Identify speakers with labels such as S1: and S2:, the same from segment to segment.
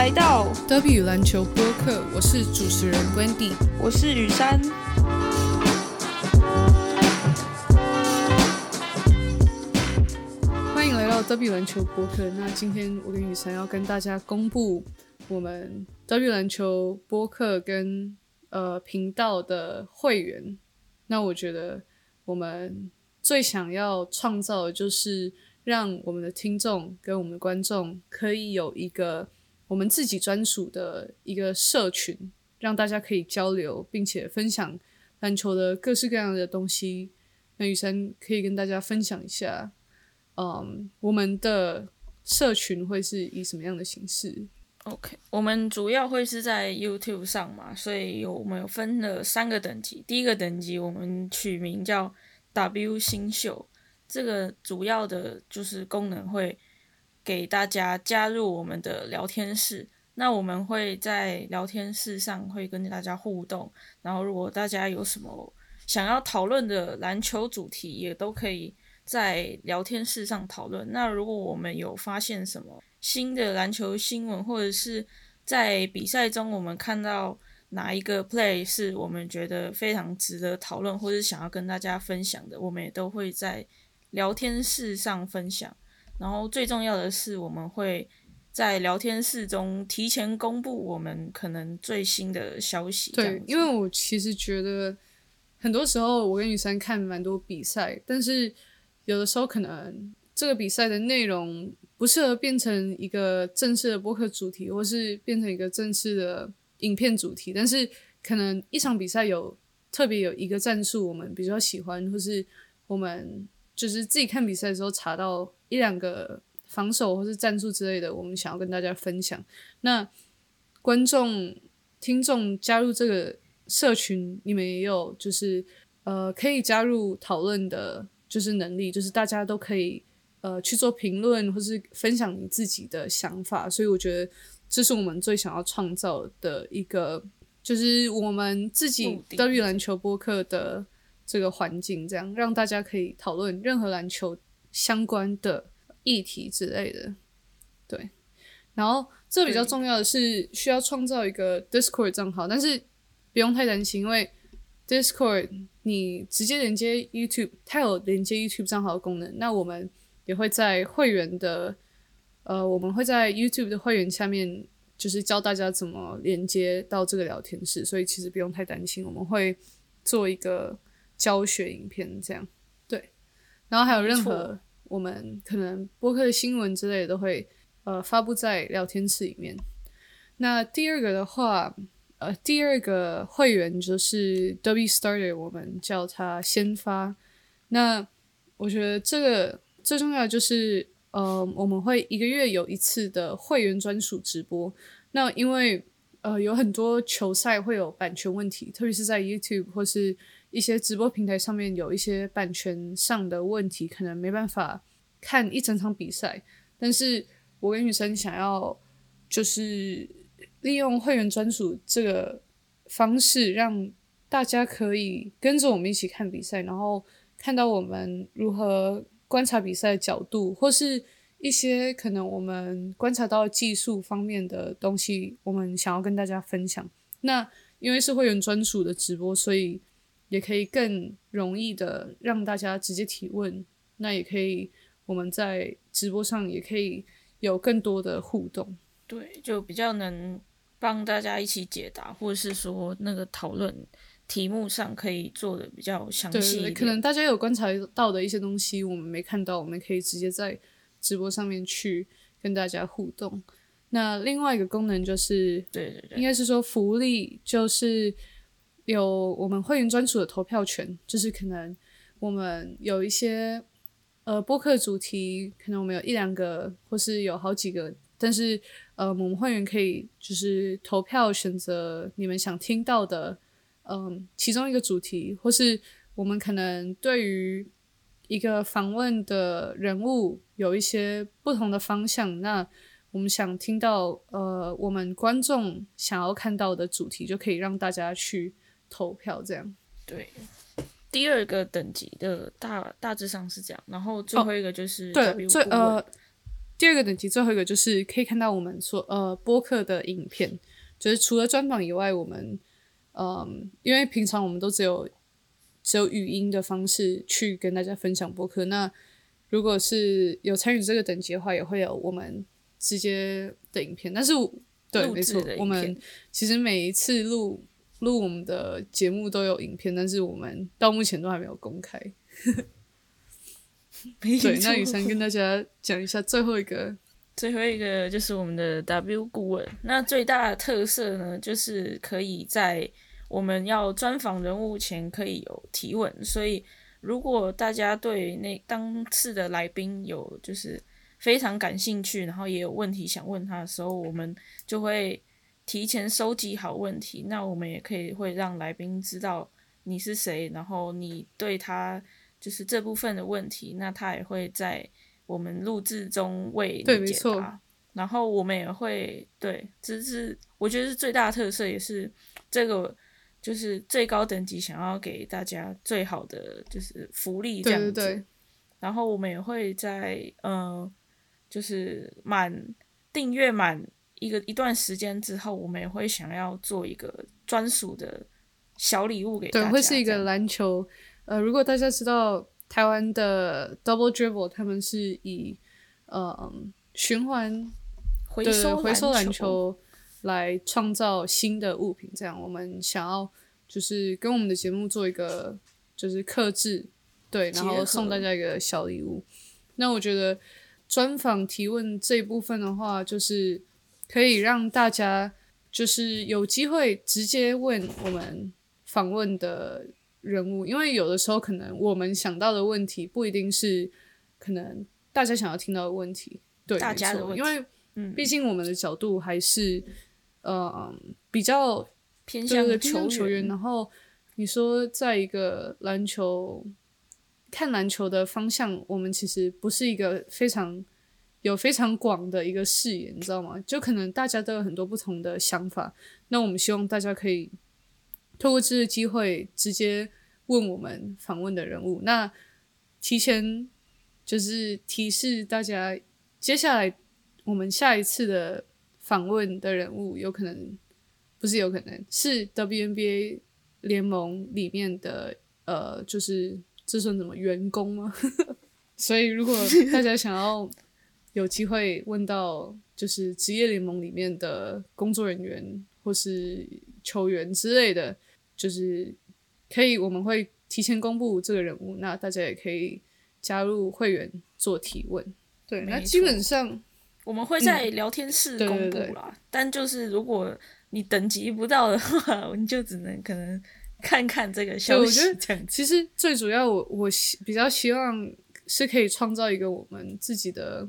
S1: 来到
S2: W 篮球播客，我是主持人 Wendy，
S1: 我是雨珊。
S2: 欢迎来到 W 篮球播客。那今天我跟雨珊要跟大家公布我们 W 篮球播客跟呃频道的会员。那我觉得我们最想要创造的就是让我们的听众跟我们的观众可以有一个我们自己专属的一个社群，让大家可以交流，并且分享篮球的各式各样的东西。那雨珊可以跟大家分享一下，嗯，我们的社群会是以什么样的形式
S3: ？OK，我们主要会是在 YouTube 上嘛，所以有我们有分了三个等级。第一个等级我们取名叫 W 新秀，这个主要的就是功能会给大家加入我们的聊天室。那我们会在聊天室上会跟大家互动，然后如果大家有什么想要讨论的篮球主题，也都可以在聊天室上讨论。那如果我们有发现什么新的篮球新闻，或者是在比赛中我们看到哪一个 play 是我们觉得非常值得讨论，或者想要跟大家分享的，我们也都会在聊天室上分享。然后最重要的是，我们会在聊天室中提前公布我们可能最新的消息。
S2: 对因为我其实觉得很多时候我跟雨珊看蛮多比赛，但是有的时候可能这个比赛的内容不适合变成一个正式的播客主题，或是变成一个正式的影片主题。但是可能一场比赛有特别有一个战术我们比较喜欢，或是我们就是自己看比赛的时候查到一两个防守或是战术之类的，我们想要跟大家分享。那观众、听众加入这个社群，你们也有就是呃可以加入讨论的，就是能力，就是大家都可以呃去做评论或是分享你自己的想法，所以我觉得这是我们最想要创造的一个，就是我们自己德语篮球播客的这个环境，这样让大家可以讨论任何篮球相关的议题之类的，对。然后这比较重要的是需要创造一个 Discord 账号，但是不用太担心，因为 Discord 你直接连接 YouTube，它有连接 YouTube 账号的功能。那我们也会在会员的呃，我们会在 YouTube 的会员下面，就是教大家怎么连接到这个聊天室，所以其实不用太担心，我们会做一个教学影片这样。对，然后还有任何我们可能播客的新闻之类的都会呃发布在聊天室里面。那第二个的话，呃，第二个会员就是 W Starter，我们叫它先发。那我觉得这个最重要的就是，呃，我们会一个月有一次的会员专属直播。那因为呃有很多球赛会有版权问题，特别是在 YouTube 或是一些直播平台上面有一些版权上的问题，可能没办法看一整场比赛。但是我跟女生想要就是利用会员专属这个方式，让大家可以跟着我们一起看比赛，然后看到我们如何观察比赛的角度，或是一些可能我们观察到技术方面的东西，我们想要跟大家分享。那因为是会员专属的直播，所以也可以更容易的让大家直接提问。那也可以我们在直播上也可以有更多的互动。
S3: 对，就比较能帮大家一起解答，或者是说那个讨论题目上可以做的比较详细。
S2: 可能大家有观察到的一些东西，我们没看到，我们可以直接在直播上面去跟大家互动。那另外一个功能就是，
S3: 对对对
S2: 应该是说福利，就是有我们会员专属的投票权，就是可能我们有一些呃播客主题，可能我们有一两个，或是有好几个，但是呃我们会员可以就是投票选择你们想听到的，嗯、其中一个主题，或是我们可能对于一个访问的人物有一些不同的方向，那我们想听到呃我们观众想要看到的主题，就可以让大家去投票，这样。
S3: 对。第二个等级的大大致上是这样，然后最后一个就是
S2: 哦对最呃第二个等级，最后一个就是可以看到我们所呃播客的影片，就是除了专访以外，我们嗯，因为平常我们都只有只有语音的方式去跟大家分享播客。那如果是有参与这个等级的话，也会有我们直接的影片。但是对，没错，我们其实每一次录录我们的节目都有影片，但是我们到目前都还没有公开。对，那雨珊跟大家讲一下最后一个，
S3: 最后一个就是我们的 W 顾问。那最大的特色呢，就是可以在我们要专访人物前可以有提问。所以，如果大家对那当次的来宾有就是非常感兴趣，然后也有问题想问他的时候，我们就会提前收集好问题。那我们也可以会让来宾知道你是谁，然后你对他。就是这部分的问题，那他也会在我们录制中为你解答。然后我们也会对，这是我觉得是最大的特色，也是这个就是最高等级想要给大家最好的就是福利这样子。然后我们也会在嗯，就是满订阅满一个一段时间之后，我们也会想要做一个专属的小礼物给大
S2: 家。对，会是一个篮球。呃，如果大家知道台湾的 Double Dribble，他们是以呃循环
S3: 回收
S2: 回收
S3: 篮
S2: 球来创造新的物品，这样我们想要就是跟我们的节目做一个就是克制，对，然后送大家一个小礼物。那我觉得专访提问这一部分的话，就是可以让大家就是有机会直接问我们访问的。人物，因为有的时候可能我们想到的问题不一定是可能大家想要听到的问题，对，
S3: 大家的
S2: 问题，因为嗯，毕竟我们的角度还是呃比较
S3: 偏向
S2: 球球员。然后你说在一个篮球看篮球的方向，我们其实不是一个非常有非常广的一个视野，你知道吗？就可能大家都有很多不同的想法，那我们希望大家可以。透过这个机会，直接问我们访问的人物。那提前就是提示大家，接下来我们下一次的访问的人物，有可能不是有可能是 WNBA 联盟里面的呃，就是这算什么员工吗？所以如果大家想要有机会问到，就是职业联盟里面的工作人员或是球员之类的。就是可以，我们会提前公布这个人物，那大家也可以加入会员做提问。对，那基本上
S3: 我们会在聊天室公布啦。但就是如果你等级不到的话，你就只能可能看看这个消息。
S2: 我觉得其实最主要，我我比较希望是可以创造一个我们自己的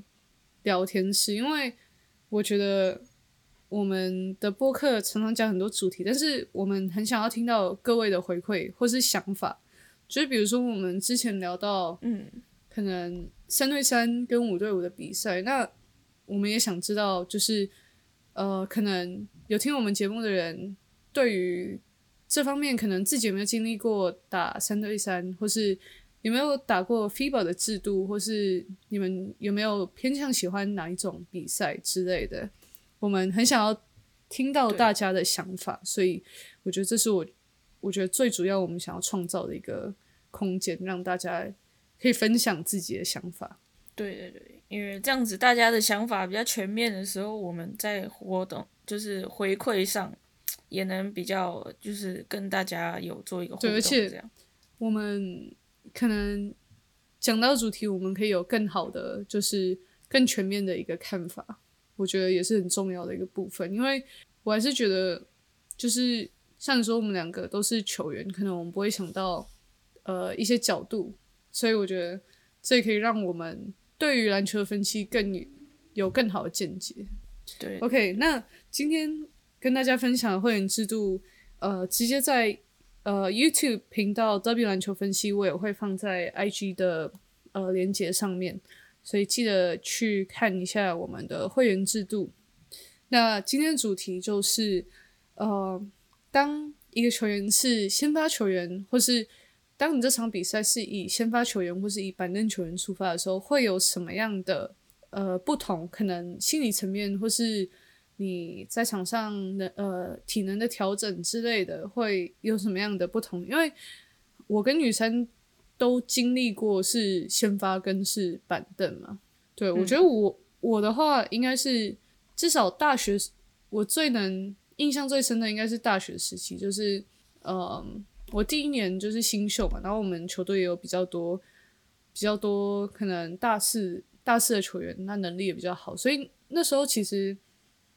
S2: 聊天室，因为我觉得。我们的播客常常讲很多主题，但是我们很想要听到各位的回馈或是想法。就是比如说，我们之前聊到，
S3: 嗯，
S2: 可能三对三跟五对五的比赛，那我们也想知道，就是呃，可能有听我们节目的人，对于这方面可能自己有没有经历过打三对三，或是有没有打过 FIBA 的制度，或是你们有没有偏向喜欢哪一种比赛之类的。我们很想要听到大家的想法，所以我觉得这是我我觉得最主要我们想要创造的一个空间，让大家可以分享自己的想法。
S3: 对对对，因为这样子大家的想法比较全面的时候，我们在活动就是回馈上也能比较就是跟大家有做一个互动。
S2: 而且
S3: 这样
S2: 我们可能讲到主题，我们可以有更好的就是更全面的一个看法。我觉得也是很重要的一个部分，因为我还是觉得，就是像你说，我们两个都是球员，可能我们不会想到呃一些角度，所以我觉得这也可以让我们对于篮球的分析更有更好的见解。
S3: 对
S2: ，OK，那今天跟大家分享的会员制度，呃，直接在呃 YouTube 频道 W 篮球分析，我也会放在 IG 的呃连接上面。所以记得去看一下我们的会员制度。那今天的主题就是，呃，当一个球员是先发球员，或是当你这场比赛是以先发球员或是以板凳球员出发的时候，会有什么样的呃不同，可能心理层面或是你在场上的呃体能的调整之类的，会有什么样的不同？因为我跟女生都经历过是先发跟是板凳嘛。对，我觉得我我的话应该是至少大学我最能印象最深的应该是大学时期，就是嗯，我第一年就是新秀嘛，然后我们球队也有比较多比较多可能大四大四的球员，那能力也比较好，所以那时候其实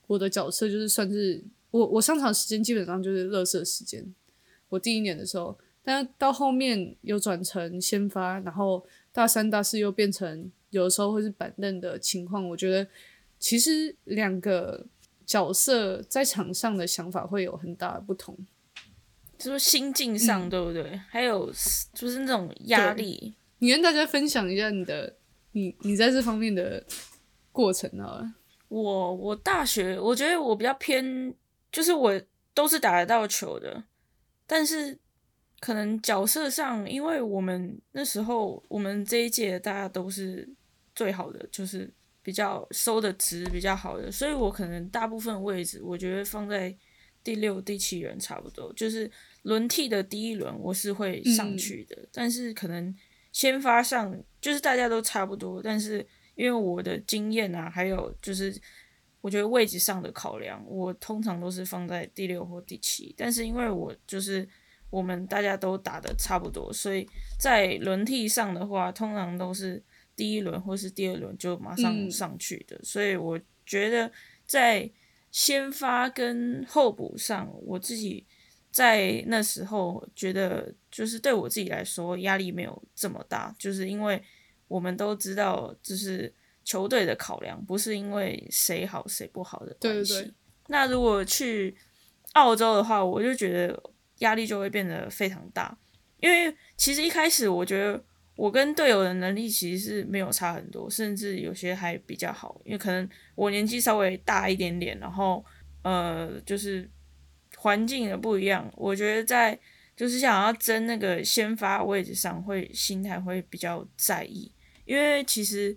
S2: 我的角色就是算是我我上场时间基本上就是乐色时间。我第一年的时候，但到后面又转成先发，然后大三大四又变成。有的时候会是板凳的情况，我觉得其实两个角色在场上的想法会有很大的不同，
S3: 就是心境上对不对？还有就是那种压力，
S2: 你跟大家分享一下你的你你在这方面的过程啊。
S3: 我我大学我觉得我比较偏，就是我都是打得到球的，但是。可能角色上，因为我们那时候我们这一届大家都是最好的，就是比较收的值比较好的，所以我可能大部分位置我觉得放在第六、第七人差不多，就是轮替的第一轮我是会上去的，但是可能先发上就是大家都差不多，但是因为我的经验啊，还有就是我觉得位置上的考量，我通常都是放在第六或第七，但是因为我就是。我们大家都打的差不多，所以在轮替上的话，通常都是第一轮或是第二轮就马上上去的。所以我觉得在先发跟候补上，我自己在那时候觉得，就是对我自己来说压力没有这么大，就是因为我们都知道，就是球队的考量，不是因为谁好谁不好的关系。那如果去澳洲的话，我就觉得。压力就会变得非常大，因为其实一开始我觉得我跟队友的能力其实是没有差很多，甚至有些还比较好。因为可能我年纪稍微大一点点，然后呃，就是环境也不一样。我觉得在就是想要争那个先发位置上，会心态会比较在意。因为其实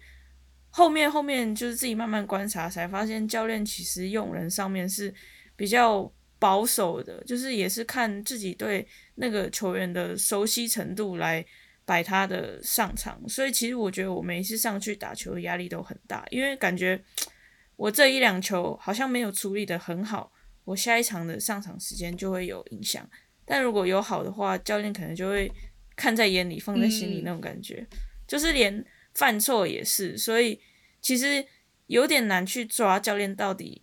S3: 后面后面就是自己慢慢观察，才发现教练其实用人上面是比较。保守的，就是也是看自己对那个球员的熟悉程度来摆他的上场，所以其实我觉得我每一次上去打球压力都很大，因为感觉我这一两球好像没有处理的很好，我下一场的上场时间就会有影响。但如果有好的话，教练可能就会看在眼里，放在心里那种感觉，就是连犯错也是，所以其实有点难去抓教练到底，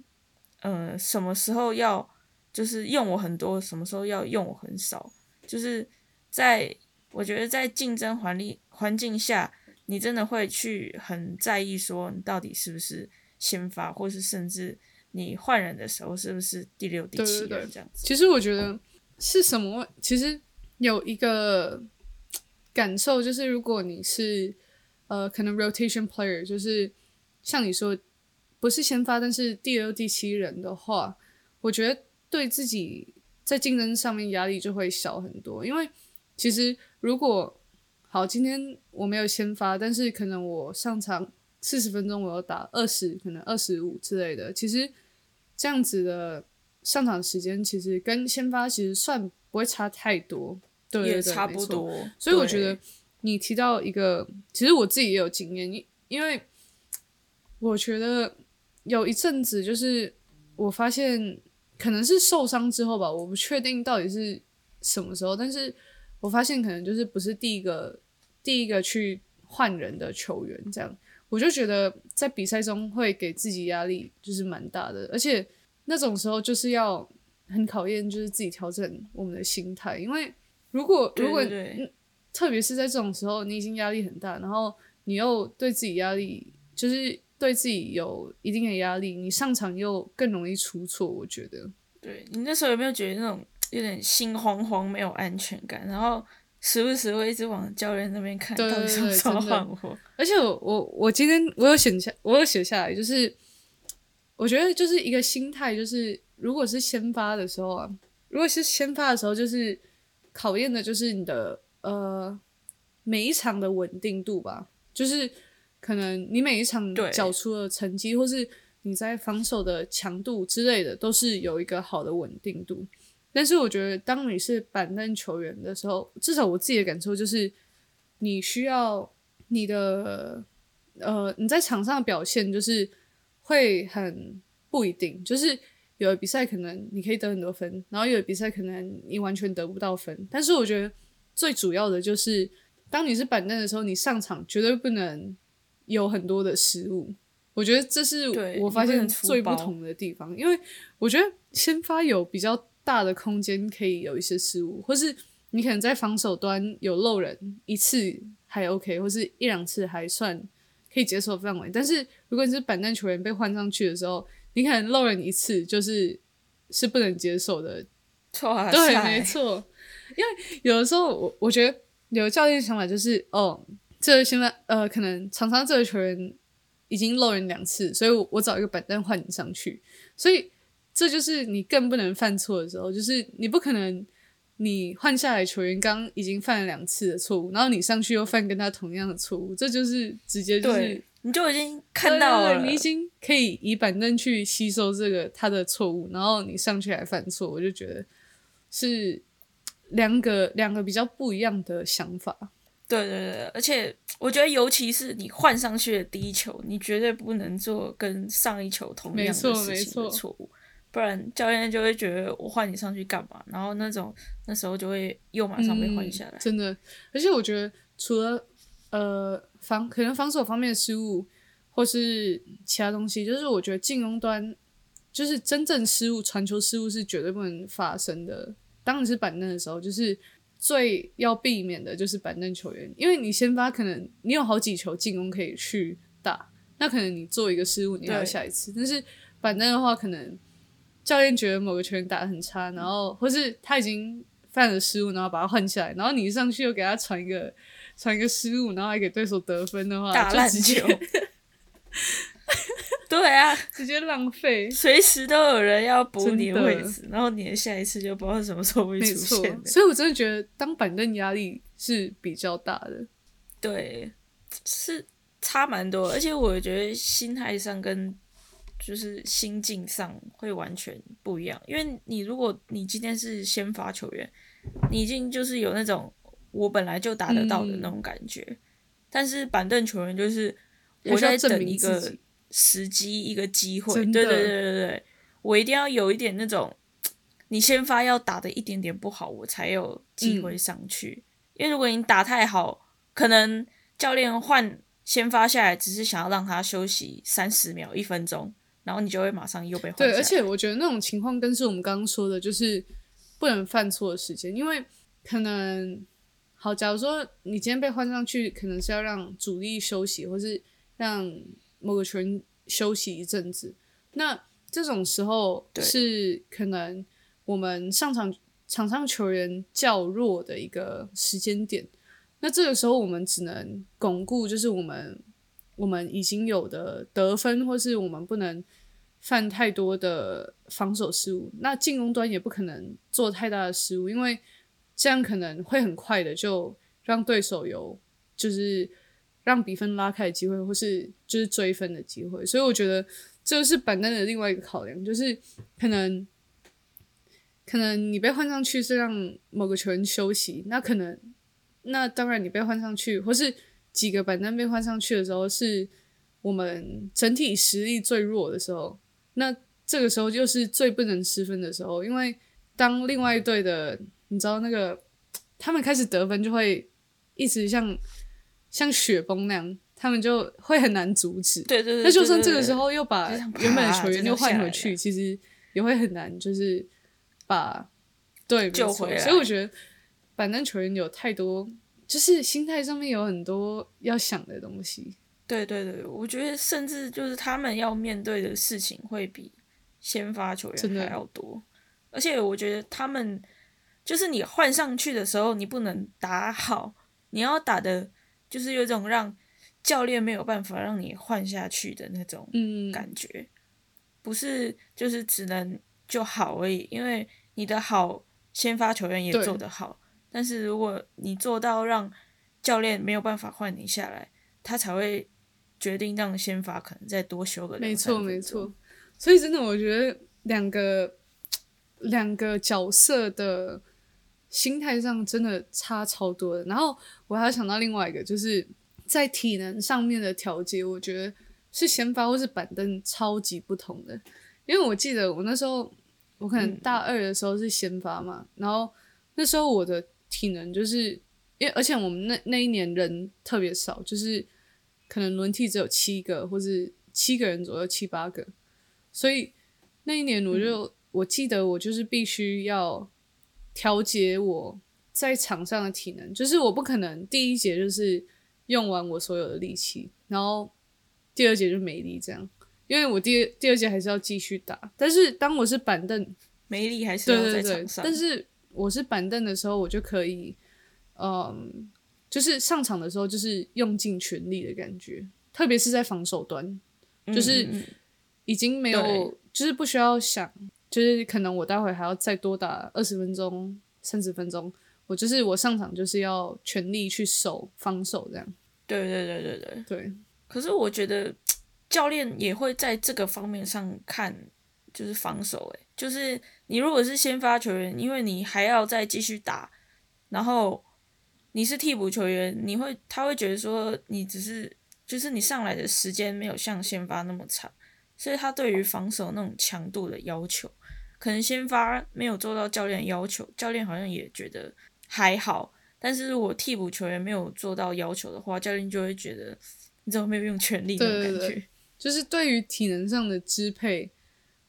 S3: 呃，什么时候要。就是用我很多，什么时候要用我很少，就是在我觉得在竞争环境环境下，你真的会去很在意说你到底是不是先发，或是甚至你换人的时候是不是第六、第七人这样子。
S2: 其实我觉得是什么？其实有一个感受，就是如果你是呃可能 rotation player，就是像你说不是先发，但是第二、第七人的话，我觉得。对自己在竞争上面压力就会小很多，因为其实如果好今天我没有先发，但是可能我上场四十分钟，我要打二十，可能二十五之类的，其实这样子的上场时间其实跟先发其实算不会差太多，对对对，
S3: 差不多。
S2: 所以我觉得你提到一个，其实我自己也有经验，因因为我觉得有一阵子就是我发现。可能是受伤之后吧，我不确定到底是什么时候，但是我发现可能就是不是第一个第一个去换人的球员，这样我就觉得在比赛中会给自己压力就是蛮大的，而且那种时候就是要很考验就是自己调整我们的心态，因为如果如果特别是在这种时候你已经压力很大，然后你又对自己压力就是。对自己有一定的压力，你上场又更容易出错。我觉得，
S3: 对你那时候有没有觉得那种有点心慌慌、没有安全感，然后时不时会一直往教练那边看，到底什么时候换我？
S2: 而且我我我今天我有写下，我有写下来，就是我觉得就是一个心态，就是如果是先发的时候啊，如果是先发的时候，就是考验的就是你的呃每一场的稳定度吧，就是。可能你每一场
S3: 对
S2: 缴出的成绩，或是你在防守的强度之类的，都是有一个好的稳定度。但是我觉得，当你是板凳球员的时候，至少我自己的感受就是，你需要你的呃你在场上的表现就是会很不一定，就是有的比赛可能你可以得很多分，然后有的比赛可能你完全得不到分。但是我觉得最主要的就是，当你是板凳的时候，你上场绝对不能有很多的失误。我觉得这是我发现最不同的地方，因为我觉得先发有比较大的空间可以有一些失误，或是你可能在防守端有漏人一次还 OK，或是一两次还算可以接受范围。但是如果你是板凳球员被换上去的时候，你可能漏人一次就是是不能接受的。
S3: 哇
S2: 对，
S3: 塞
S2: 没错。因为有的时候我我觉得有的教练想法就是，哦，这个现在呃，可能常常这个球员已经漏人两次，所以我我找一个板凳换你上去，所以这就是你更不能犯错的时候，就是你不可能你换下来球员刚已经犯了两次的错误，然后你上去又犯跟他同样的错误，这就是直接就是，
S3: 你就已经看到了，
S2: 对对对你已经可以以板凳去吸收这个他的错误，然后你上去还犯错，我就觉得是两个两个比较不一样的想法。
S3: 对对对，而且我觉得，尤其是你换上去的第一球，你绝对不能做跟上一球同样的事情
S2: 没错
S3: 的错误，不然教练就会觉得我换你上去干嘛？然后那种那时候就会又马上被换下来。
S2: 嗯真的，而且我觉得除了呃防可能防守方面的失误，或是其他东西，就是我觉得进攻端就是真正失误、传球失误是绝对不能发生的。当你是板凳的时候，就是最要避免的就是板凳球员，因为你先发可能你有好几球进攻可以去打，那可能你做一个失误，你还要下一次。但是板凳的话，可能教练觉得某个球员打得很差，然后或是他已经犯了失误，然后把他换起来，然后你上去又给他传一个传一个失误，然后还给对手得分的话，
S3: 打烂球。对啊，
S2: 直接浪费。
S3: 随时都有人要补你的位置，然后你的下一次就不知道什么时候会出现，
S2: 所以我真的觉得当板凳压力是比较大的。
S3: 对，是差蛮多，而且我觉得心态上跟就是心境上会完全不一样。因为你如果你今天是先发球员，你已经就是有那种我本来就打得到的那种感觉，但是板凳球员就是我在等一个时机、一个机会。对对对对对，我一定要有一点那种。你先发要打的一点点不好，我才有机会上去。因为如果你打太好，可能教练换先发下来，只是想要让他休息三十秒、一分钟，然后你就会马上又被换下
S2: 对，而且我觉得那种情况更是我们刚刚说的，就是不能犯错的时间，因为可能好，假如说你今天被换上去，可能是要让主力休息，或是让某个球员休息一阵子，那这种时候是可能我们上场场上球员较弱的一个时间点，那这个时候我们只能巩固，就是我们我们已经有的得分，或是我们不能犯太多的防守失误。那进攻端也不可能做太大的失误，因为这样可能会很快的就让对手有就是让比分拉开的机会，或是就是追分的机会。所以我觉得这是板凳的另外一个考量，就是可能可能你被换上去是让某个球员休息，那可能那当然你被换上去，或是几个板凳被换上去的时候，是我们整体实力最弱的时候，那这个时候就是最不能失分的时候，因为当另外一队的你知道那个他们开始得分，就会一直像像雪崩那样，他们就会很难阻止。
S3: 对对对，
S2: 那就算这个时，候又把原本的球员又换回去，其实也会很难，就是把对
S3: 救回。来。
S2: 所以我觉得板凳球员有太多，就是心态上面有很多要想的东西。
S3: 对对对，我觉得甚至就是他们要面对的事情会比先发球员还要多，而且我觉得他们就是你换上去的时候，你不能打好，你要打的就是有一种让教练没有办法让你换下去的那种
S2: 嗯，
S3: 感觉，不是就是只能就好而已，因为你的好，先发球员也做得好，但是如果你做到让教练没有办法换你下来，他才会决定让先发可能再多休个
S2: 没
S3: 错
S2: 没错。所以真的，我觉得两个两个角色的心态上真的差超多的。然后我还要想到另外一个，就是在体能上面的调节，我觉得是先发或是板凳超级不同的。因为我记得我那时候，我可能大二的时候是先发嘛，然后那时候我的体能就是因为，而且我们那那一年人特别少，就是可能轮替只有七个，或是七个人左右，七八个。所以那一年，我就我记得我就是必须要调节我在场上的体能，就是我不可能第一节就是用完我所有的力气，然后第二节就没力这样，因为我第第二节还是要继续打。但是当我是板凳，
S3: 没力还是要在场
S2: 上。但是我是板凳的时候，我就可以，嗯，就是上场的时候就是用尽全力的感觉，特别是在防守端，就是。已经没有，就是不需要想，就是可能我待会还要再多打二十分钟、三十分钟，我就是我上场就是要全力去守防守这样。
S3: 对对对对对
S2: 对。
S3: 可是我觉得教练也会在这个方面上看，就是防守。诶，就是你如果是先发球员，因为你还要再继续打，然后你是替补球员，你会他会觉得说你只是就是你上来的时间没有像先发那么长。所以他对于防守那种强度的要求，可能先发没有做到教练要求，教练好像也觉得还好。但是如果替补球员没有做到要求的话，教练就会觉得你怎么没有用全力那种感觉。
S2: 就是对于体能上的支配，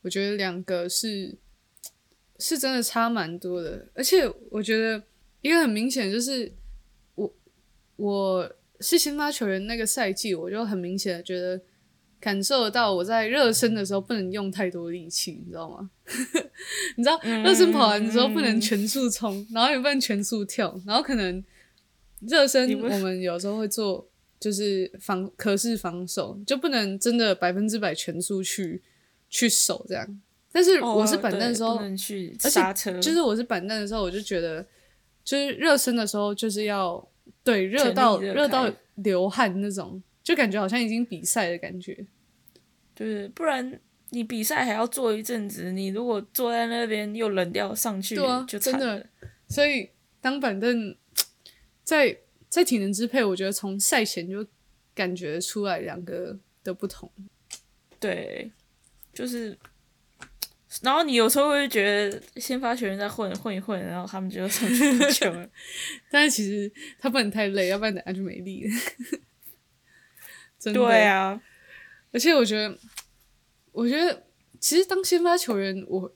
S2: 我觉得两个是是真的差蛮多的。而且我觉得一个很明显就是我我是先发球员那个赛季，我就很明显的觉得。感受得到我在热身的时候不能用太多力气，你知道吗？你知道热身跑完之后不能全速冲，然后也不能全速跳，然后可能热身我们有时候会做就是防可视防守，就不能真的百分之百全速去去守这样。但是我是板凳的时候，
S3: 而且
S2: 就是我是板凳的时候，我就觉得就是热身的时候就是要对热到热到流汗那种，就感觉好像已经比赛的感觉。
S3: 就是不然你比赛还要坐一阵子，你如果坐在那边又冷掉上去，就
S2: 真的。所以当板凳在在体能支配，我觉得从赛前就感觉出来两个的不同。
S3: 对，就是，然后你有时候会觉得先发球员在混混一混，然后他们就上去球了。
S2: 但是其实他不能太累，要不然等下就没力了。真
S3: 的。对啊。
S2: 而且我觉得，我觉得其实当先发球员，我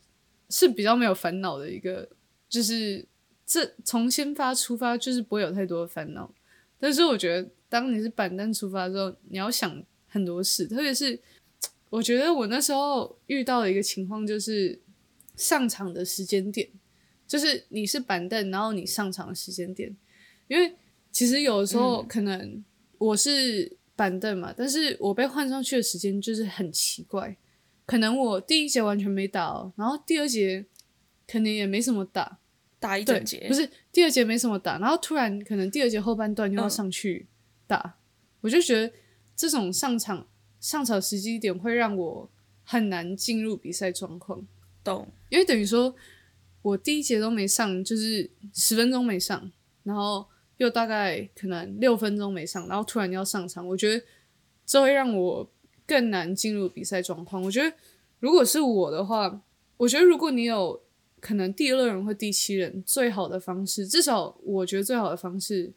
S2: 是比较没有烦恼的一个，就是这从先发出发就是不会有太多的烦恼。但是我觉得，当你是板凳出发之后，你要想很多事，特别是我觉得我那时候遇到的一个情况就是上场的时间点，就是你是板凳，然后你上场的时间点，因为其实有的时候可能我是。板凳嘛，但是我被换上去的时间就是很奇怪，可能我第一节完全没打哦，然后第二节可能也没什么打，
S3: 打一整节
S2: 不是第二节没什么打，然后突然可能第二节后半段又要上去打，我就觉得这种上场上场时机点会让我很难进入比赛状况，
S3: 懂？
S2: 因为等于说我第一节都没上，就是十分钟没上，然后。又大概可能六分钟没上，然后突然要上场，我觉得这会让我更难进入比赛状况。我觉得如果是我的话，我觉得如果你有可能第二人或第七人，最好的方式，至少我觉得最好的方式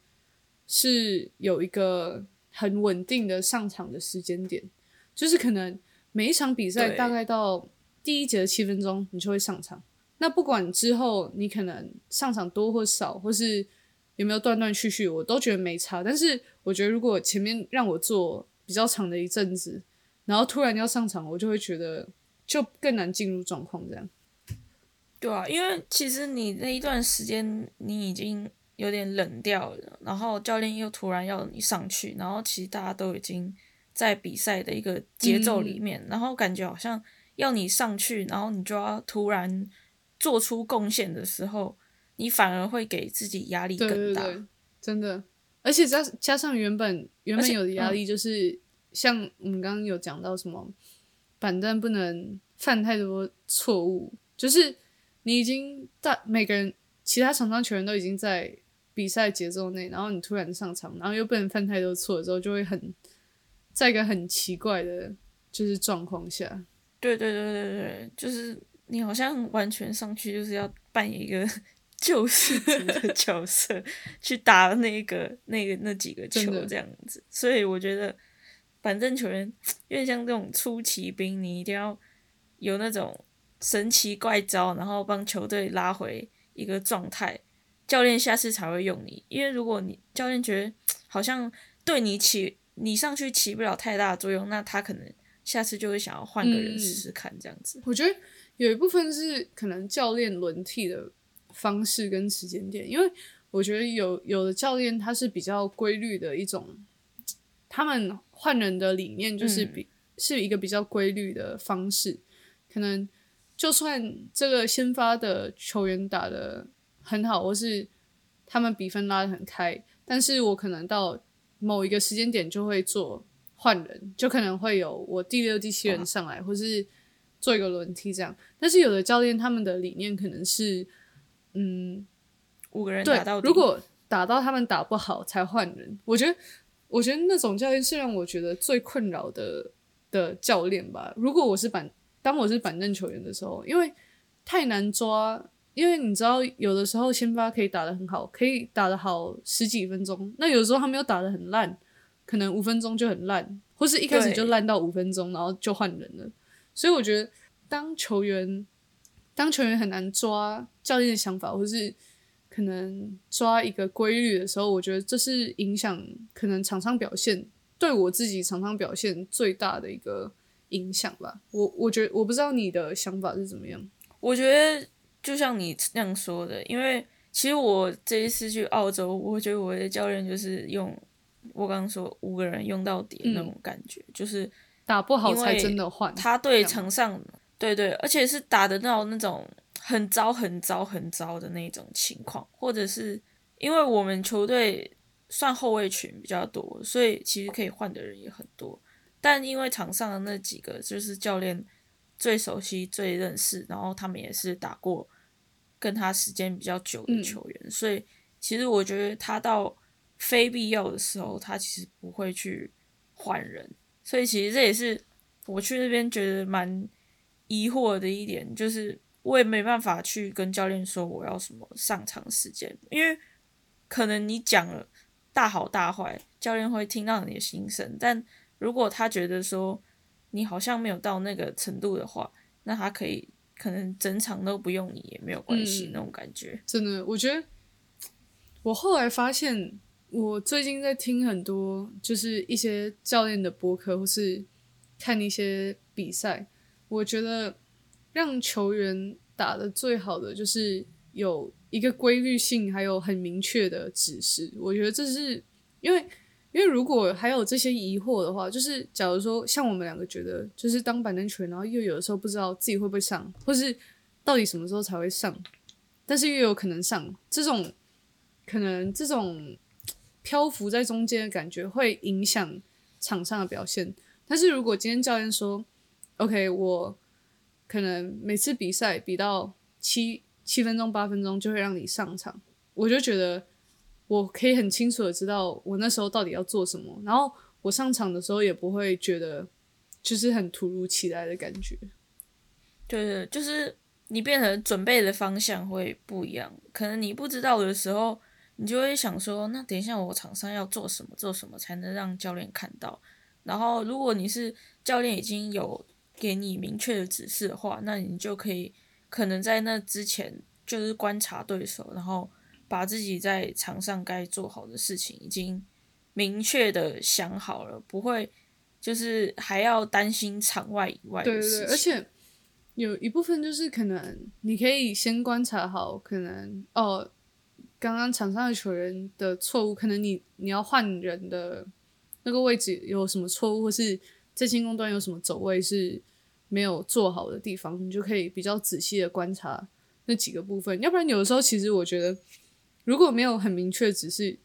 S2: 是有一个很稳定的上场的时间点，就是可能每一场比赛大概到第一节的七分钟，你就会上场。那不管之后你可能上场多或少，或是有没有断断续续，我都觉得没差。但是我觉得，如果前面让我做比较长的一阵子，然后突然要上场，我就会觉得就更难进入状况。这样，
S3: 对啊，因为其实你那一段时间你已经有点冷掉了，然后教练又突然要你上去，然后其实大家都已经在比赛的一个节奏里面，然后感觉好像要你上去，然后你就要突然做出贡献的时候。你反而会给自己压力更
S2: 大，真的。而且加加上原本原本有的压力，就是像我们刚刚有讲到什么板凳不能犯太多错误，就是你已经大每个人其他场上球员都已经在比赛节奏内，然后你突然上场，然后又不能犯太多错的时候，就会很在一个很奇怪的，就是状况下。
S3: 对对对对对，就是你好像完全上去就是要扮演一个 救世主的角色，去打那个那个那几个球这样子。所以我觉得反正球员 有点像这种出奇兵，你一定要有那种神奇怪招，然后帮球队拉回一个状态，教练下次才会用你。因为如果你教练觉得好像对你起你上去起不了太大的作用，那他可能。下次就会想要换个人试试看，这样子。
S2: 我觉得有一部分是可能教练轮替的方式跟时间点，因为我觉得有有的教练他是比较规律的一种，他们换人的理念就是比是一个比较规律的方式。可能就算这个先发的球员打的很好，或是他们比分拉得很开，但是我可能到某一个时间点就会做。换人就可能会有我第六、第七人上来，或是做一个轮替这样。但是有的教练他们的理念可能是，嗯，
S3: 五个人打到
S2: 如果打到他们打不好才换人。我觉得，我觉得那种教练是让我觉得最困扰的的教练吧。如果我是板，当我是板凳球员的时候，因为太难抓，因为你知道有的时候先发可以打得很好，可以打得好十几分钟，那有时候他们又打得很烂。可能五分钟就很烂，或是一开始就烂到五分钟，然后就换人了。所以我觉得，当球员当球员很难抓教练的想法，或是可能抓一个规律的时候，我觉得这是影响可能场上表现对我自己场上表现最大的一个影响吧。我我觉得我不知道你的想法是怎么样。
S3: 我觉得就像你那样说的，因为其实我这一次去澳洲，我觉得我的教练就是用。我刚刚说五个人用到底那种感觉，就是
S2: 打不好才真的换。
S3: 他对场上，对对，而且是打得到那种很糟、很糟、很糟的那种情况，或者是因为我们球队算后卫群比较多，所以其实可以换的人也很多。但因为场上的那几个就是教练最熟悉、最认识，然后他们也是打过跟他时间比较久的球员，所以其实我觉得他到。非必要的时候，他其实不会去换人，所以其实这也是我去那边觉得蛮疑惑的一点，就是我也没办法去跟教练说我要什么上场时间，因为可能你讲了大好大坏，教练会听到你的心声，但如果他觉得说你好像没有到那个程度的话，那他可以可能整场都不用你也没有关系那种感觉。
S2: 真的，我觉得我后来发现。我最近在听很多，就是一些教练的播客，或是看一些比赛。我觉得让球员打的最好的，就是有一个规律性，还有很明确的指示。我觉得这是因为，因为如果还有这些疑惑的话，就是假如说像我们两个觉得，就是当板凳球员，然后又有的时候不知道自己会不会上，或是到底什么时候才会上，但是又有可能上，这种可能这种。漂浮在中间的感觉会影响场上的表现，但是如果今天教练说，OK，我可能每次比赛比到七七分钟、八分钟就会让你上场，我就觉得我可以很清楚的知道我那时候到底要做什么，然后我上场的时候也不会觉得就是很突如其来的感觉。
S3: 对对，就是你变成准备的方向会不一样，可能你不知道的时候。你就会想说，那等一下我场上要做什么，做什么才能让教练看到？然后，如果你是教练已经有给你明确的指示的话，那你就可以可能在那之前就是观察对手，然后把自己在场上该做好的事情已经明确的想好了，不会就是还要担心场外以外的
S2: 事情。对对，而且有一部分就是可能你可以先观察好，可能哦。刚刚场上的球员的错误，可能你你要换人的那个位置有什么错误，或是在进攻端有什么走位是没有做好的地方，你就可以比较仔细的观察那几个部分。要不然有的时候，其实我觉得如果没有很明确只是，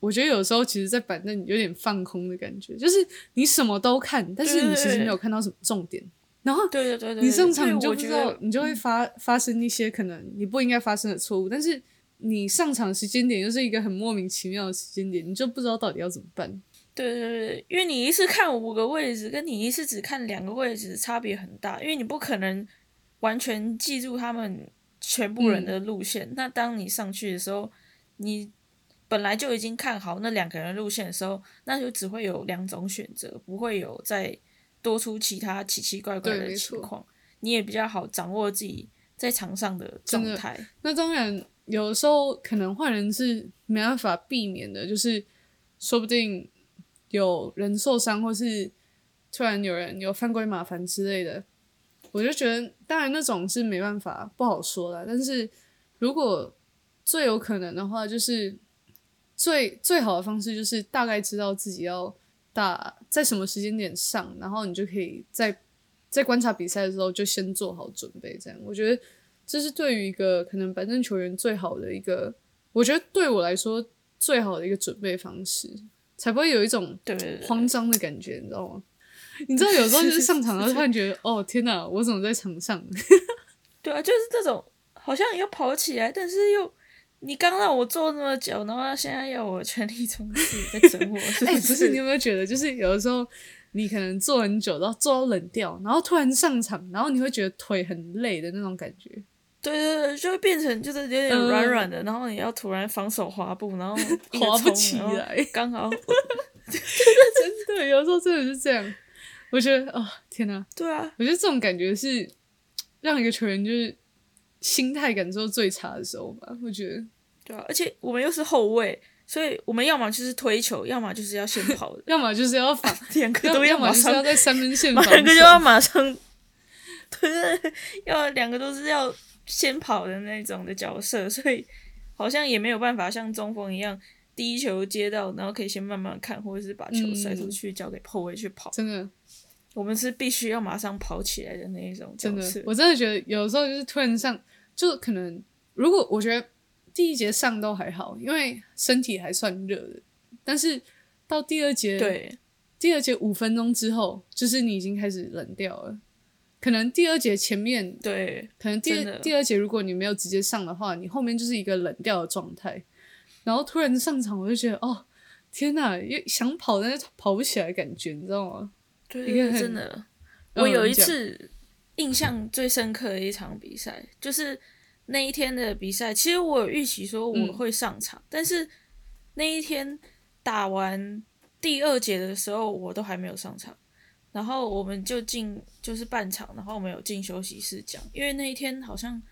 S2: 我觉得有时候其实，在板凳有点放空的感觉，就是你什么都看，但是你其实没有看到什么重点。然后，
S3: 对对对对，
S2: 你上场你就知道，你就会发发生一些可能你不应该发生的错误。但是你上场时间点又是一个很莫名其妙的时间点，你就不知道到底要怎么办。
S3: 对对对，因为你一次看五个位置，跟你一次只看两个位置差别很大，因为你不可能完全记住他们全部人的路线。那当你上去的时候，你本来就已经看好那两个人路线的时候，那就只会有两种选择，不会有再多出其他奇奇怪怪的情况。你也比较好掌握自己在场上的状态。
S2: 那当然，有时候可能换人是没办法避免的，就是说不定。有人受伤，或是突然有人有犯规麻烦之类的，我就觉得，当然那种是没办法不好说的。但是如果最有可能的话，就是最最好的方式就是大概知道自己要打在什么时间点上，然后你就可以在在观察比赛的时候就先做好准备。这样，我觉得这是对于一个可能板凳球员最好的一个，我觉得对我来说最好的一个准备方式。才不会有一种慌张的感觉，你知道吗？你知道有时候就是上场了，突然觉得哦天哪，我怎么在场上？
S3: 对啊，就是这种好像要跑起来，但是又你刚让我坐那么久，然后现在要我全力冲刺，在整我。哎，不
S2: 是，你有没有觉得，就是有的时候你可能坐很久，然后坐到冷掉，然后突然上场，然后你会觉得腿很累的那种感觉。
S3: 对对对，就会变成就是有点软软的，然后你要突然防守滑步，然后
S2: 滑不起来，
S3: 刚好，
S2: 真的有时候真的是这样。我觉得哦，天哪！
S3: 对啊，
S2: 我觉得这种感觉是让一个球员就是心态感受最差的时候吧。我觉得，
S3: 对啊，而且我们又是后卫，所以我们要么就是推球，要么就是要先跑，
S2: 要么就是要防，
S3: 两个都要
S2: 马上要在三分线，
S3: 两个就要马上，对，要两个都是要。先跑的那种的角色，所以好像也没有办法像中锋一样，第一球接到，然后可以先慢慢看，或者是把球塞出去交给后卫去跑。
S2: 真的，
S3: 我们是必须要马上跑起来的那一种
S2: 真的。我真的觉得有时候就是突然上，就可能如果我觉得第一节上都还好，因为身体还算热的，但是到第二节，
S3: 对，
S2: 第二节五分钟之后，就是你已经开始冷掉了。可能第二节前面
S3: 对，
S2: 可能第第二节如果你没有直接上的话，你后面就是一个冷掉的状态。然后突然上场，我就觉得哦，天哪，又想跑但是跑不起来，感觉你知道吗？
S3: 对，真的。我有一次印象最深刻的一场比赛，就是那一天的比赛。其实我有预期说我会上场，但是那一天打完第二节的时候，我都还没有上场。然后我们就进，就是半场，然后我们有进休息室讲，因为那一天好像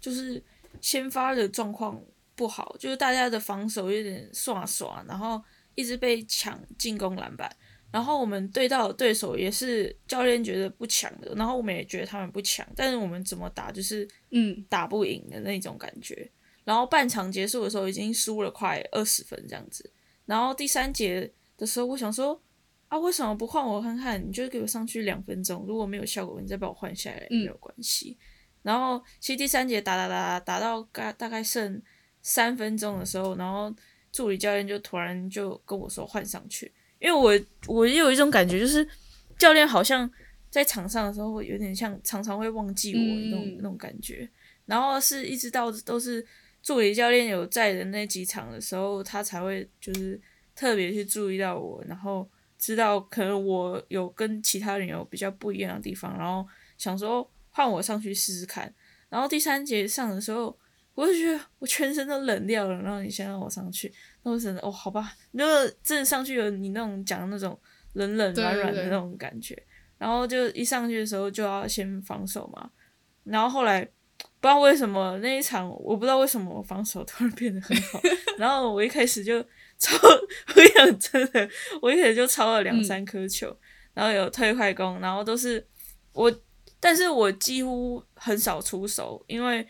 S3: 就是先发的状况不好，就是大家的防守有点刷刷，然后一直被抢进攻篮板，然后我们对到的对手也是教练觉得不强的，然后我们也觉得他们不强，但是我们怎么打就是
S2: 嗯
S3: 打不赢的那种感觉，然后半场结束的时候已经输了快二十分这样子，然后第三节的时候我想说。啊，为什么不换我看看？你就给我上去两分钟，如果没有效果，你再把我换下来没有关系。然后其实第三节打打打打到大大概剩三分钟的时候，然后助理教练就突然就跟我说换上去，因为我我有一种感觉，就是教练好像在场上的时候会有点像常常会忘记我那种那种感觉。然后是一直到都是助理教练有在的那几场的时候，他才会就是特别去注意到我，然后。知道可能我有跟其他人有比较不一样的地方，然后想说换我上去试试看。然后第三节上的时候，我就觉得我全身都冷掉了。然后你先让我上去，那我真的哦，好吧，那个真的上去有你那种讲的那种冷冷软软的那种感觉。然后就一上去的时候就要先防守嘛。然后后来不知道为什么那一场，我不知道为什么我防守突然变得很好。然后我一开始就。超，我想真的，我一开始就超了两三颗球，然后有退快攻，然后都是我，但是我几乎很少出手，因为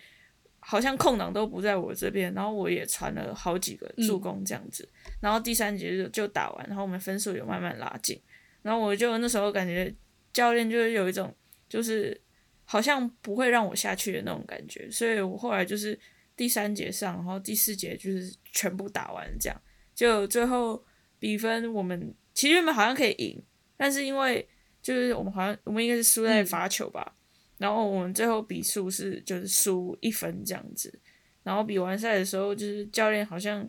S3: 好像空档都不在我这边，然后我也传了好几个助攻这样子，然后第三节就就打完，然后我们分数有慢慢拉近，然后我就那时候感觉教练就是有一种就是好像不会让我下去的那种感觉，所以我后来就是第三节上，然后第四节就是全部打完这样。就最后比分我们其实我们好像可以赢，但是因为就是我们好像我们应该是输在罚球吧，然后我们最后比数是就是输一分这样子，然后比完赛的时候就是教练好像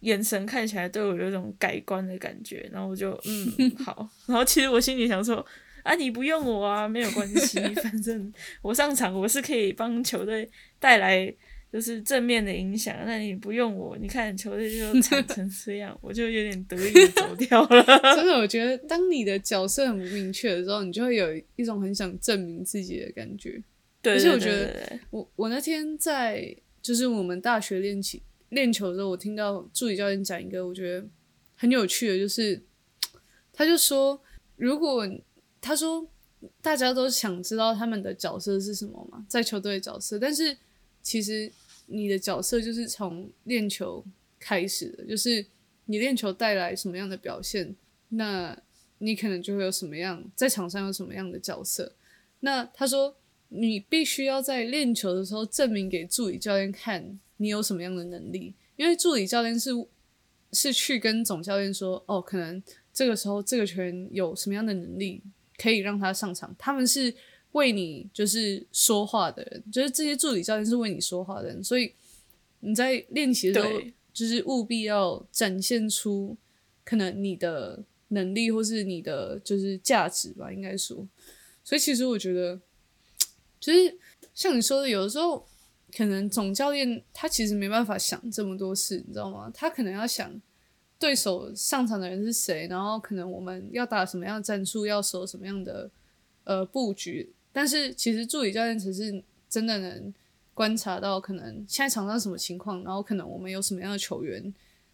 S3: 眼神看起来对我有种改观的感觉，然后我就嗯 好，然后其实我心里想说。啊，你不用我啊，没有关系，反正我上场我是可以帮球队带来就是正面的影响。那你不用我，你看球队就惨 成这样，我就有点得意的走掉了。
S2: 真的，我觉得当你的角色很不明确的时候，你就会有一种很想证明自己的感觉。
S3: 对，
S2: 而且我觉得，我我那天在就是我们大学练起练球的时候，我听到助理教练讲一个我觉得很有趣的，就是他就说如果。他说：“大家都想知道他们的角色是什么嘛，在球队的角色。但是其实你的角色就是从练球开始的，就是你练球带来什么样的表现，那你可能就会有什么样在场上有什么样的角色。那他说你必须要在练球的时候证明给助理教练看你有什么样的能力，因为助理教练是是去跟总教练说，哦，可能这个时候这个球员有什么样的能力。”可以让他上场，他们是为你就是说话的人，就是这些助理教练是为你说话的人，所以你在练习的时候，就是务必要展现出可能你的能力或是你的就是价值吧，应该说。所以其实我觉得，就是像你说的，有的时候可能总教练他其实没办法想这么多事，你知道吗？他可能要想。对手上场的人是谁？然后可能我们要打什么样的战术，要守什么样的呃布局？但是其实助理教练只是真的能观察到可能现在场上什么情况，然后可能我们有什么样的球员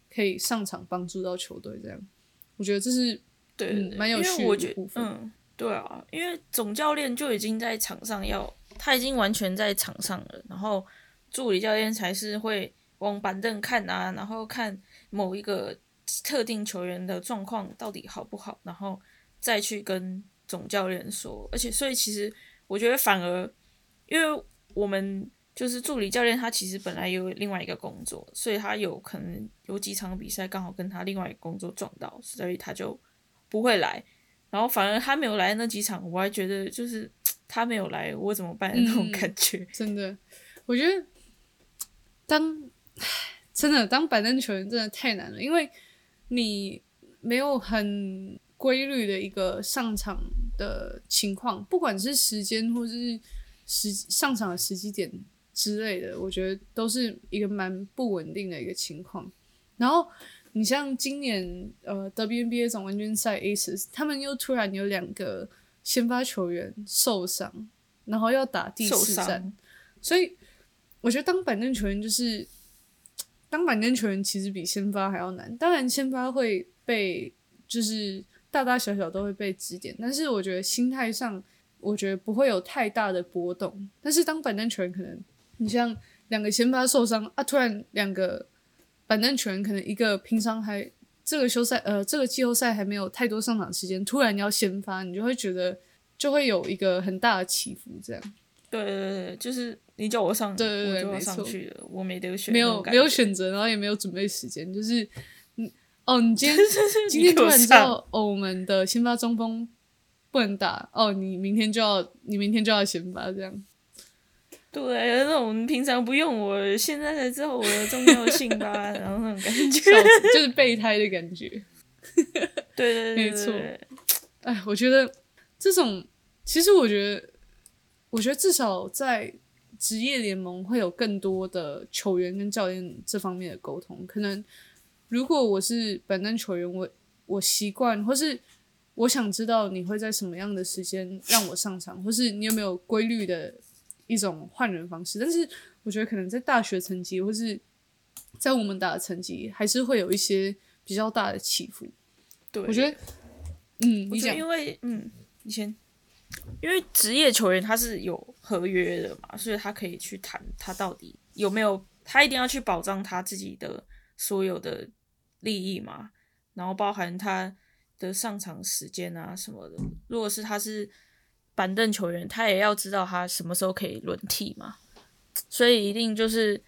S2: 可以上场帮助到球队。这样，我觉得这是
S3: 对
S2: 蛮有趣
S3: 的部分。嗯，对啊，因为总教练就已经在场上，要他已经完全在场上了，然后助理教练才是会往板凳看啊，然后看某一个。特定球员的状况到底好不好，然后再去跟总教练说。而且，所以其实我觉得反而，因为我们就是助理教练，他其实本来有另外一个工作，所以他有可能有几场比赛刚好跟他另外一个工作撞到，所以他就不会来。然后反而他没有来那几场，我还觉得就是他没有来，我怎么办 那种感觉。
S2: 真的，我觉得当 真的当板凳球员真的太难了，因为。你没有很规律的一个上场的情况，不管是时间或者是时上场的时机点之类的，我觉得都是一个蛮不稳定的一个情况。然后你像今年呃 WNBA 总冠军赛 Aces，他们又突然有两个先发球员受伤，然后要打第四战，所以我觉得当板凳球员就是。当板凳球员其实比先发还要难，当然先发会被就是大大小小都会被指点，但是我觉得心态上我觉得不会有太大的波动。但是当板凳球员可能你像两个先发受伤啊，突然两个板凳球员可能一个平常还这个休赛呃这个季后赛还没有太多上场时间，突然要先发，你就会觉得就会有一个很大的起伏，这样。
S3: 对对对，就是你叫我上，
S2: 对对
S3: 对，我上去了，我没得选，
S2: 没有没有选择，然后也没有准备时间，就是嗯哦，你今天今天突然知道哦，我们的先发中锋不能打哦，你明天就要你明天就要先发这样。
S3: 对，那种平常不用，我现在才知道我的重要性吧，然后那种感觉
S2: 就是备胎的感觉。
S3: 对对
S2: 对，没错。哎，我觉得这种其实我觉得。我觉得至少在职业联盟会有更多的球员跟教练这方面的沟通。可能如果我是板凳球员，我我习惯，或是我想知道你会在什么样的时间让我上场，或是你有没有规律的一种换人方式。但是我觉得可能在大学层级，或是在我们打的层级，还是会有一些比较大的起伏。
S3: 对，
S2: 我觉得，嗯，
S3: 你讲，因为嗯，你先。因为职业球员他是有合约的嘛，所以他可以去谈他到底有没有，他一定要去保障他自己的所有的利益嘛，然后包含他的上场时间啊什么的。如果是他是板凳球员，他也要知道他什么时候可以轮替嘛，所以一定就是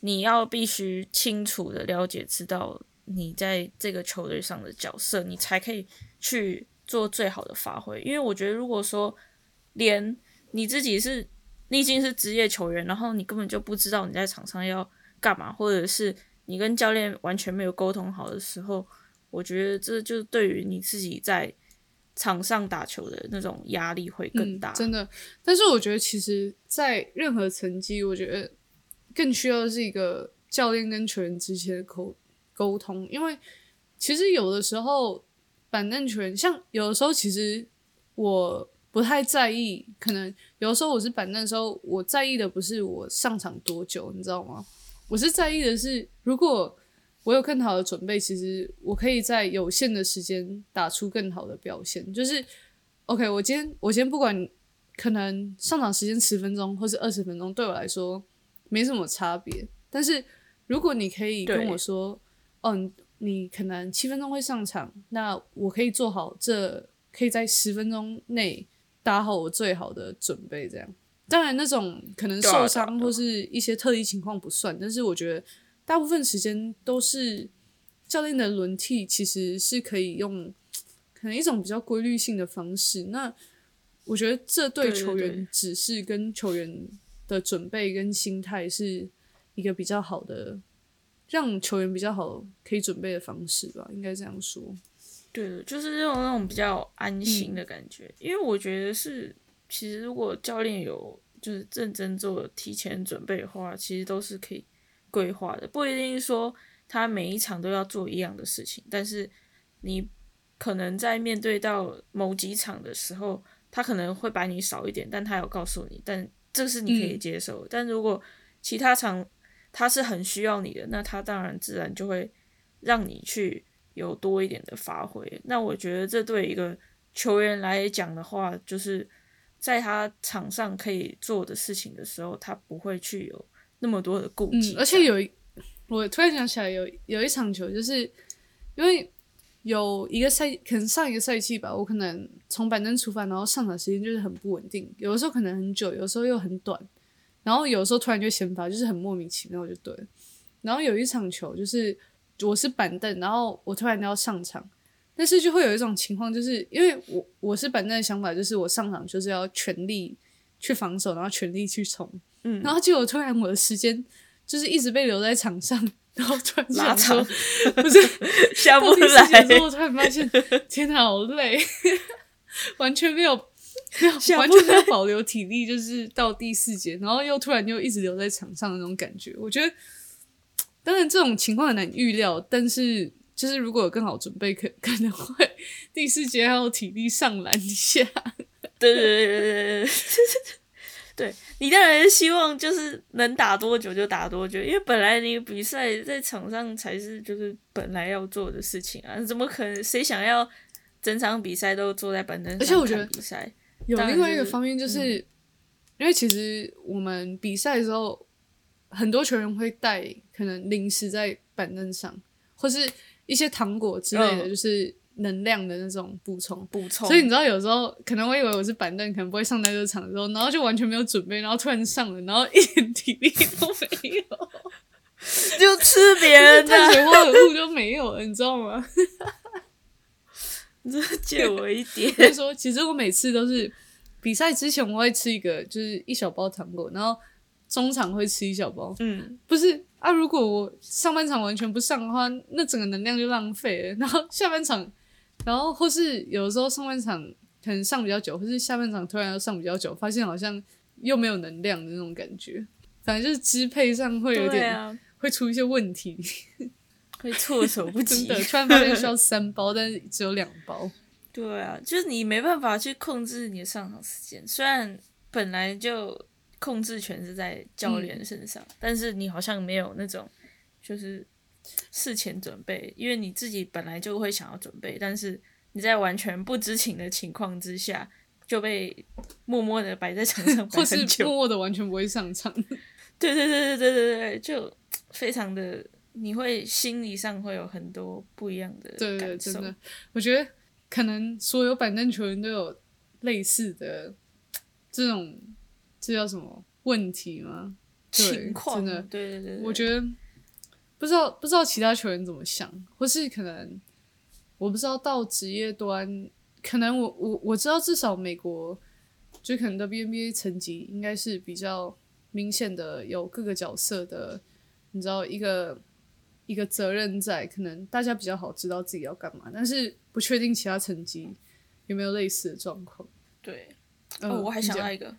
S3: 你要必须清楚的了解，知道你在这个球队上的角色，你才可以去做最好的发挥。因为我觉得，如果说连你自己是你已经是职业球员，然后你根本就不知道你在场上要干嘛，或者是你跟教练完全没有沟通好的时候，我觉得这就是对于你自己在场上打球的那种压力会更大。
S2: 真的，但是我觉得，其实，在任何成绩，我觉得更需要的是一个教练跟球员之间的沟沟通，因为其实有的时候板凳球员，像有的时候，其实我不太在意，可能有的时候我是板凳的时候，我在意的不是我上场多久，你知道吗？我是在意的是，如果我有更好的准备，其实我可以在有限的时间打出更好的表现。就是，OK，我今天我今天不管可能上场时间十分钟或是二十分钟，对我来说没什么差别。但是如果你可以跟我说，哦，你可能七分钟会上场，那我可以做好这，可以在十分钟内打好我最好的准备，这样。当然，那种可能受伤或是一些特异情况不算，但是我觉得大部分时间都是教练的轮替，其实是可以用可能一种比较规律性的方式。那我觉得这对球员只是跟球员的准备跟心态是一个比较好的，让球员比较好可以准备的方式吧，应该这样说。
S3: 对，就是用那种比较安心的感觉，因为我觉得是。其实，如果教练有就是认真做提前准备的话，其实都是可以规划的。不一定说他每一场都要做一样的事情，但是你可能在面对到某几场的时候，他可能会把你少一点，但他有告诉你，但这是你可以接受。但如果其他场他是很需要你的，那他当然自然就会让你去有多一点的发挥。那我觉得这对一个球员来讲的话，就是。在他场上可以做的事情的时候，他不会去有那么多的顾忌。
S2: 而且有一，我突然想起来，有有一场球，就是因为有一个赛，可能上一个赛季吧，我可能从板凳出发，然后上场时间就是很不稳定，有的时候可能很久，有的时候又很短，然后有的时候突然就先发，就是很莫名其妙就对了。然后有一场球，就是我是板凳，然后我突然要上场。但是就会有一种情况，就是因为我我是本正的想法，就是我上场就是要全力去防守，然后全力去冲，嗯，然后结果突然我的时间就是一直被留在场上，然后突然
S3: 拉
S2: 长，不是
S3: 下不来，
S2: 之后突然发现天哪，好累，完全没有没有完全没有保留体力，就是到第四节，然后又突然又一直留在场上的那种感觉，我觉得当然这种情况很难预料，但是。就是如果有更好准备，可 可能会第四节还有体力上篮一下。
S3: 对对对对对对，对你当然希望就是能打多久就打多久，因为本来你比赛在场上才是就是本来要做的事情啊，怎么可能谁想要整场比赛都坐在板凳上？
S2: 而且我觉得
S3: 比赛
S2: 有另外一个方面，就是因为其实我们比赛的时候，很多球员会带可能零食在板凳上，或是。一些糖果之类的，就是能量的那种补充。
S3: 补充。
S2: 所以你知道，有时候可能我以为我是板凳，可能不会上那个场的时候，然后就完全没有准备，然后突然上了，然后一点体力都没有，
S3: 就吃别人
S2: 的，碳水化合物就没有了，你知道吗？
S3: 你借我一点。
S2: 所以说，其实我每次都是比赛之前，我会吃一个，就是一小包糖果，然后中场会吃一小包。嗯，不是。啊！如果我上半场完全不上的话，那整个能量就浪费了。然后下半场，然后或是有时候上半场可能上比较久，或是下半场突然要上比较久，发现好像又没有能量的那种感觉。反正就是支配上会有点会出一些问题，
S3: 会措手不及。
S2: 真的，突然发现需要三包，但是只有两包。
S3: 对啊，就是你没办法去控制你的上场时间，虽然本来就。控制权是在教练身上，但是你好像没有那种就是事前准备，因为你自己本来就会想要准备，但是你在完全不知情的情况之下就被默默的摆在场上，
S2: 或是默默的完全不会上场。
S3: 对对对对对对对，就非常的你会心理上会有很多不一样的
S2: 感受。真的，我觉得可能所有板凳球员都有类似的这种。这叫什么问题吗？
S3: 情况
S2: 真的，
S3: 对对对，
S2: 我觉得不不知道不知道其他球员怎么想，或是可能我不知道到职业端，可能我我我知道至少美国就可能 WNBA 层级应该是比较明显的有各个角色的，你知道一个一个责任在，可能大家比较好知道自己要干嘛，但是不确定其他层级有没有类似的状况。
S3: 对，
S2: 嗯
S3: 哦，我还想到一个，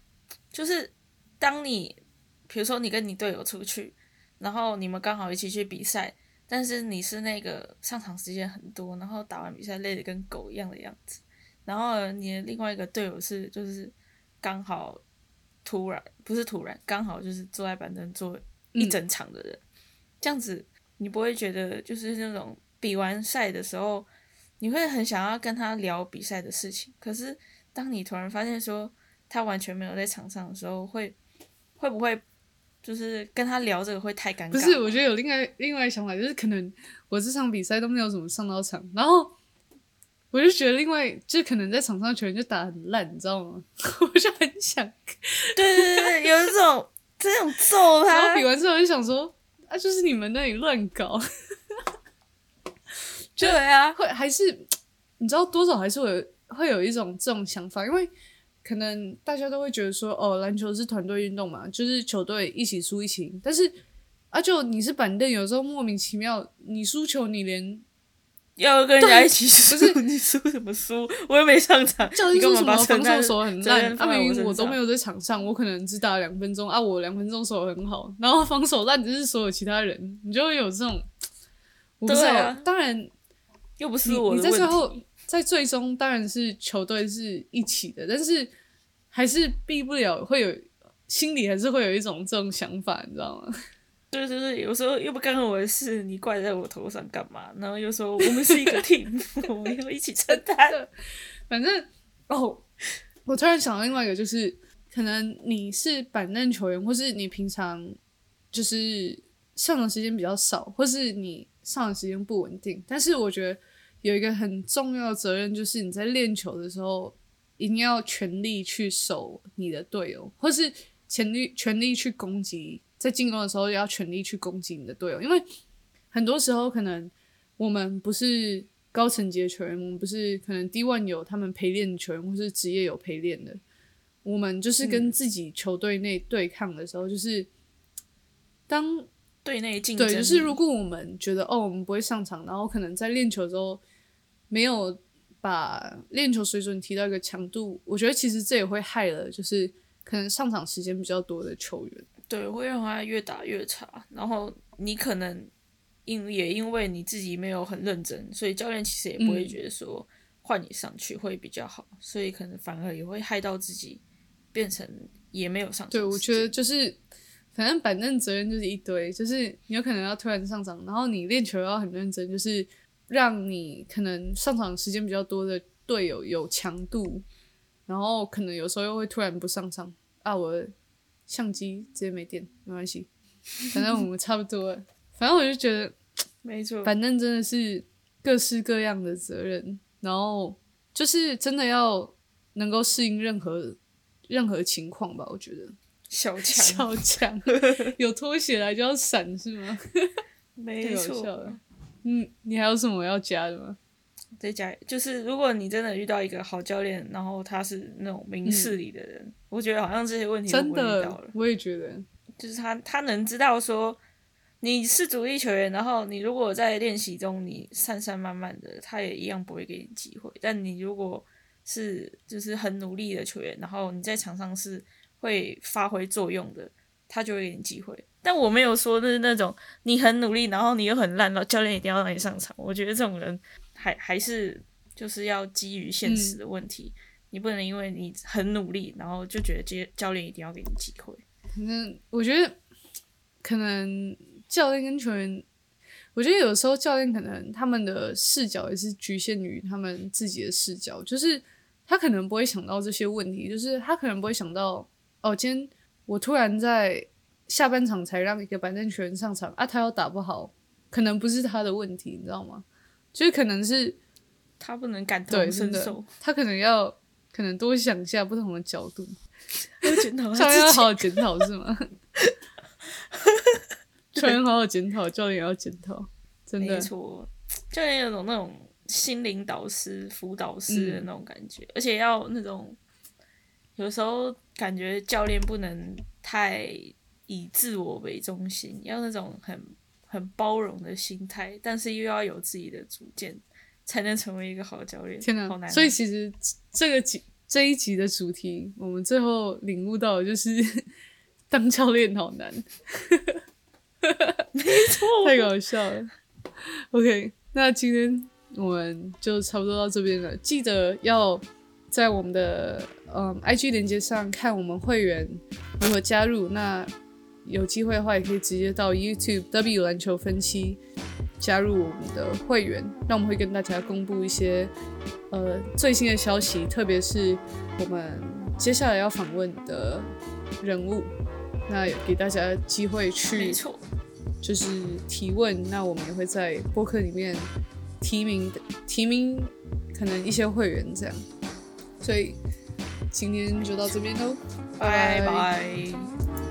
S3: 就是当你比如说你跟你队友出去，然后你们刚好一起去比赛，但是你是那个上场时间很多，然后打完比赛累得跟狗一样的样子，然后你的另外一个队友是就是刚好突然不是突然，刚好就是坐在板凳坐一整场的人，这样子你不会觉得就是那种比完赛的时候，你会很想要跟他聊比赛的事情，可是当你突然发现说他完全没有在场上的时候，会会不会就是跟他聊这个会太尴尬？
S2: 不是，我觉得有另外另外想法，就是可能我这场比赛都没有怎么上到场，然后我就觉得另外就可能在场上球员就打得很烂，你知道吗？我就很想，
S3: 对对对对，有一种这种揍他
S2: 然后比，完之后我就想说，啊，就是你们那里乱搞，
S3: 对啊，
S2: 会还是你知道多少还是会有会有一种这种想法，因为可能大家都会觉得说，哦，篮球是团队运动嘛，就是球队一起输一起赢，但是啊，就你是板凳，有时候莫名其妙你输球，你连
S3: 要跟人家一起输，
S2: 不是
S3: 你输什么输？我又没上场，
S2: 教练
S3: 你
S2: 说什么防守手很烂，啊，
S3: 任放在
S2: 明明我都没有在场上，我可能只打了两分钟啊，我两分钟手很好，然后防守烂只是所有其他人，你就会有这种，我不知道，
S3: 对啊
S2: 当然
S3: 又不是
S2: 你你在
S3: 我的问题。
S2: 最后在最终当然是球队是一起的，但是还是避不了会有心里还是会有一种这种想法，你知道吗？
S3: 对 对对，有时候又不干我的事，你怪在我头上干嘛？然后又说我们是一个 team，我们要一起承担。
S2: 反正哦，我突然想到另外一个，就是可能你是板凳球员，或是你平常就是上场时间比较少，或是你上场时间不稳定。但是我觉得有一个很重要的责任，就是你在练球的时候一定要全力去守你的队友，或是全力全力去攻击，在进攻的时候也要全力去攻击你的队友，因为很多时候可能我们不是高层级的球员，我们不是可能 D one 有他们陪练的球员，或是职业有陪练的，我们就是跟自己球队内对抗的时候，就是当
S3: 队内竞争
S2: 对，就是如果我们觉得哦，我们不会上场，然后可能在练球的时候没有把练球水准提到一个强度，我觉得其实这也会害了，就是可能上场时间比较多的球员。
S3: 对，会让他越打越差。然后你可能因也因为你自己没有很认真，所以教练其实也不会
S2: 嗯
S3: 觉得说换你上去会比较好，所以可能反而也会害到自己，变成也没有上场
S2: 对，我觉得就是，反正板凳责任就是一堆，就是你有可能要突然上场，然后你练球要很认真，就是让你可能上场时间比较多的队友有强度，然后可能有时候又会突然不上场啊，我的相机直接没电，没关系，反正我们差不多了。反正我就觉得
S3: 没错，
S2: 反正真的是各式各样的责任，然后就是真的要能够适应任何任何情况吧，我觉得。
S3: 小强，
S2: 小强 有拖鞋来就要闪是吗？
S3: 没错
S2: 了。嗯，你还有什么要加的吗？
S3: 再加就是，如果你真的遇到一个好教练，然后他是那种明事理的人，我觉得好像这些问题都
S2: 真的
S3: 了，。
S2: 我也觉得，
S3: 就是他他能知道说你是主力球员，然后你如果在练习中你散散慢慢的，他也一样不会给你机会。但你如果是就是很努力的球员，然后你在场上是会发挥作用的，他就会给你机会。但我没有说的是那种你很努力，然后你又很烂，然后教练一定要让你上场。我觉得这种人还还是就是要基于现实的问题，你不能因为你很努力，然后就觉得教教练一定要给你机会。
S2: 反正我觉得可能教练跟球员，我觉得有时候教练可能他们的视角也是局限于他们自己的视角，就是他可能不会想到这些问题，就是他可能不会想到哦，今天我突然在下半场才让一个板凳球员上场啊，他要打不好，可能不是他的问题，你知道吗？就是可能是
S3: 他不能感，同身受，，
S2: 他可能要可能多想一下不同的角度，
S3: 要检讨
S2: 教练要
S3: 他自己。
S2: 好好检讨是吗？突球员好好检讨，教练也要检讨，真的
S3: 没。错，教练有种那种心灵导师、辅导师的那种感觉，而且要那种有时候感觉教练不能太以自我为中心，要那种很很包容的心态，但是又要有自己的主见，才能成为一个好教练。
S2: 天
S3: 好难哦、
S2: 所以其实这个集这一集的主题，我们最后领悟到的就是 当教练好难，
S3: 没错，
S2: 太搞笑了。OK，那今天我们就差不多到这边了。记得要在我们的嗯 IG 连接上看我们会员如何加入。那有机会的话，也可以直接到 YouTube W 篮球分期加入我们的会员。那我们会跟大家公布一些呃最新的消息，特别是我们接下来要访问的人物。那也给大家机会去
S3: 没错，
S2: 就是提问，那我们也会在播客里面提名的提名可能一些会员这样，所以今天就到这边喽，
S3: 拜拜。